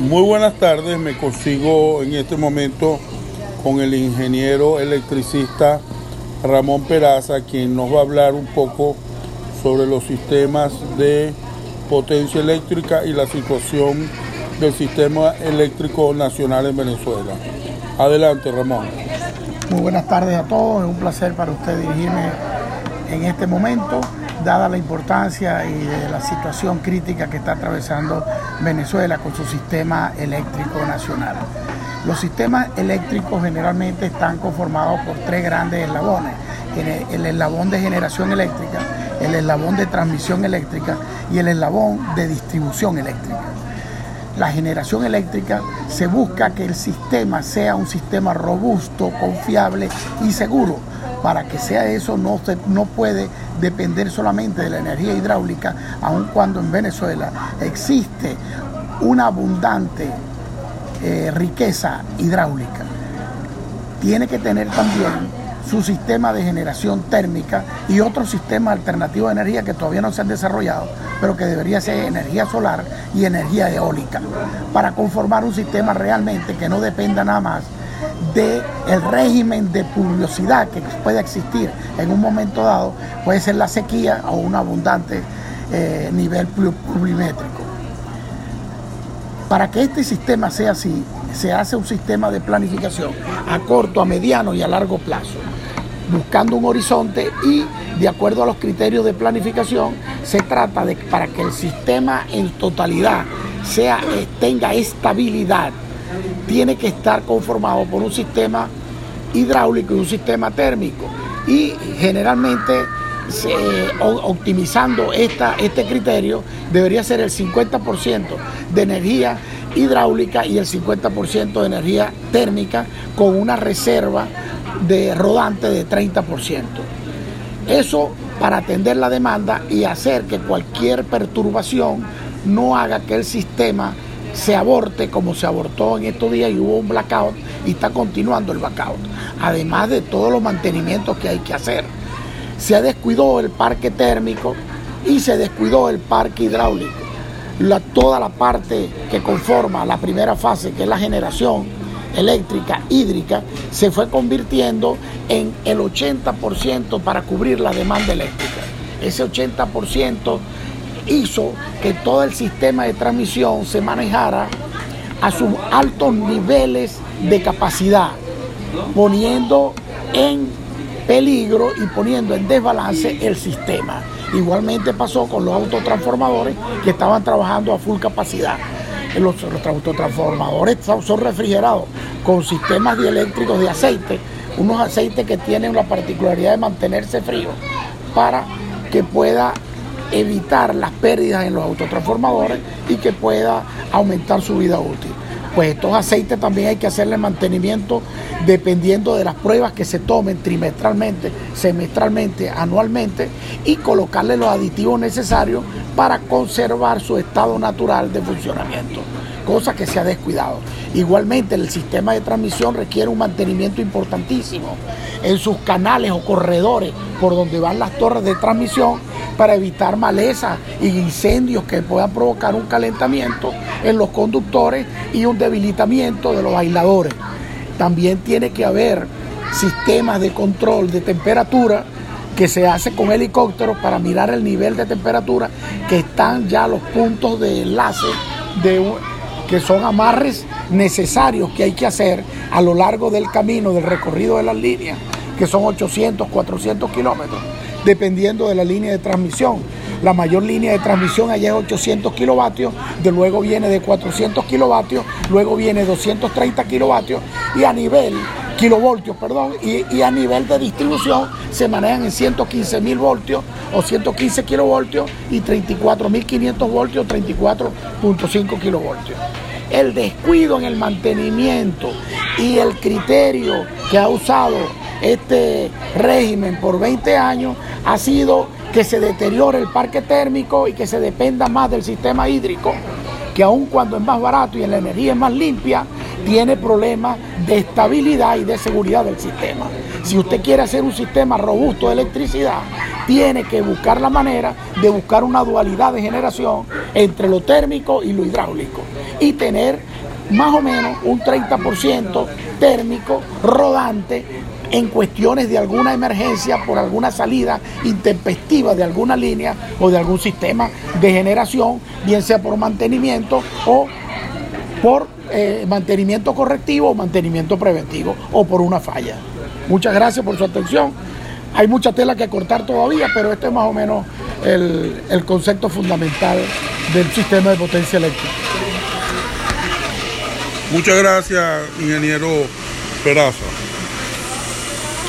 Muy buenas tardes, me consigo en este momento con el ingeniero electricista Ramón Peraza, quien nos va a hablar un poco sobre los sistemas de potencia eléctrica y la situación del sistema eléctrico nacional en Venezuela. Adelante, Ramón. Muy buenas tardes a todos, es un placer para usted dirigirme en este momento, dada la importancia y de la situación crítica que está atravesando Venezuela con su sistema eléctrico nacional. Los sistemas eléctricos generalmente están conformados por tres grandes eslabones. El eslabón de generación eléctrica, el eslabón de transmisión eléctrica y el eslabón de distribución eléctrica. La generación eléctrica se busca que el sistema sea un sistema robusto, confiable y seguro. Para que sea eso no, se, no puede depender solamente de la energía hidráulica, aun cuando en Venezuela existe una abundante eh, riqueza hidráulica. Tiene que tener también su sistema de generación térmica y otros sistemas alternativos de energía que todavía no se han desarrollado, pero que debería ser energía solar y energía eólica, para conformar un sistema realmente que no dependa nada más del el régimen de pluviosidad que puede existir en un momento dado, puede ser la sequía o un abundante eh, nivel pluviométrico. Para que este sistema sea así, se hace un sistema de planificación a corto, a mediano y a largo plazo, buscando un horizonte y de acuerdo a los criterios de planificación se trata de para que el sistema en totalidad sea, tenga estabilidad, tiene que estar conformado por un sistema hidráulico y un sistema térmico. Y generalmente optimizando esta, este criterio, debería ser el 50% de energía hidráulica y el 50% de energía térmica con una reserva de rodante de 30%. Eso para atender la demanda y hacer que cualquier perturbación no haga que el sistema se aborte como se abortó en estos días y hubo un blackout y está continuando el blackout, además de todos los mantenimientos que hay que hacer se descuidó el parque térmico y se descuidó el parque hidráulico. toda la parte que conforma la primera fase, que es la generación eléctrica hídrica, se fue convirtiendo en el 80% para cubrir la demanda eléctrica. Ese 80% hizo que todo el sistema de transmisión se manejara a sus altos niveles de capacidad, poniendo en peligro y poniendo en desbalance el sistema. Igualmente pasó con los autotransformadores que estaban trabajando a full capacidad. Los, autotransformadores son refrigerados con sistemas dieléctricos de aceite, unos aceites que tienen la particularidad de mantenerse fríos para que pueda evitar las pérdidas en los autotransformadores y que pueda aumentar su vida útil pues estos aceites también hay que hacerle mantenimiento dependiendo de las pruebas que se tomen trimestralmente, semestralmente, anualmente y colocarle los aditivos necesarios para conservar su estado natural de funcionamiento, cosa que se ha descuidado. Igualmente el sistema de transmisión requiere un mantenimiento importantísimo en sus canales o corredores por donde van las torres de transmisión para evitar malezas y incendios que puedan provocar un calentamiento en los conductores y un debilitamiento de los aisladores. También tiene que haber sistemas de control de temperatura que se hace con helicópteros para mirar el nivel de temperatura que están ya los puntos de enlace de, que son amarres necesarios que hay que hacer a lo largo del camino, del recorrido de las líneas, que son 800, 400 kilómetros dependiendo de la línea de transmisión. La mayor línea de transmisión allá es 800 kilovatios, de luego viene de 400 kilovatios, luego viene 230 kilovatios y a nivel kilovoltios, perdón, y, a nivel de distribución se manejan en 115 mil voltios o 115 kilovoltios y 34.500 voltios, 34.5 kilovoltios. El descuido en el mantenimiento y el criterio que ha usado este régimen por 20 años ha sido que se deteriore el parque térmico y que se dependa más del sistema hídrico, que aun cuando es más barato y la energía es más limpia, tiene problemas de estabilidad y de seguridad del sistema. Si usted quiere hacer un sistema robusto de electricidad, tiene que buscar la manera de buscar una dualidad de generación entre lo térmico y lo hidráulico y tener más o menos un 30% térmico rodante en cuestiones de alguna emergencia por alguna salida intempestiva de alguna línea o de algún sistema de generación, bien sea por mantenimiento o por eh, mantenimiento correctivo o mantenimiento preventivo o por una falla. Muchas gracias por su atención. Hay mucha tela que cortar todavía, pero este es más o menos el, el concepto fundamental del sistema de potencia eléctrica. Muchas gracias, ingeniero Peraza.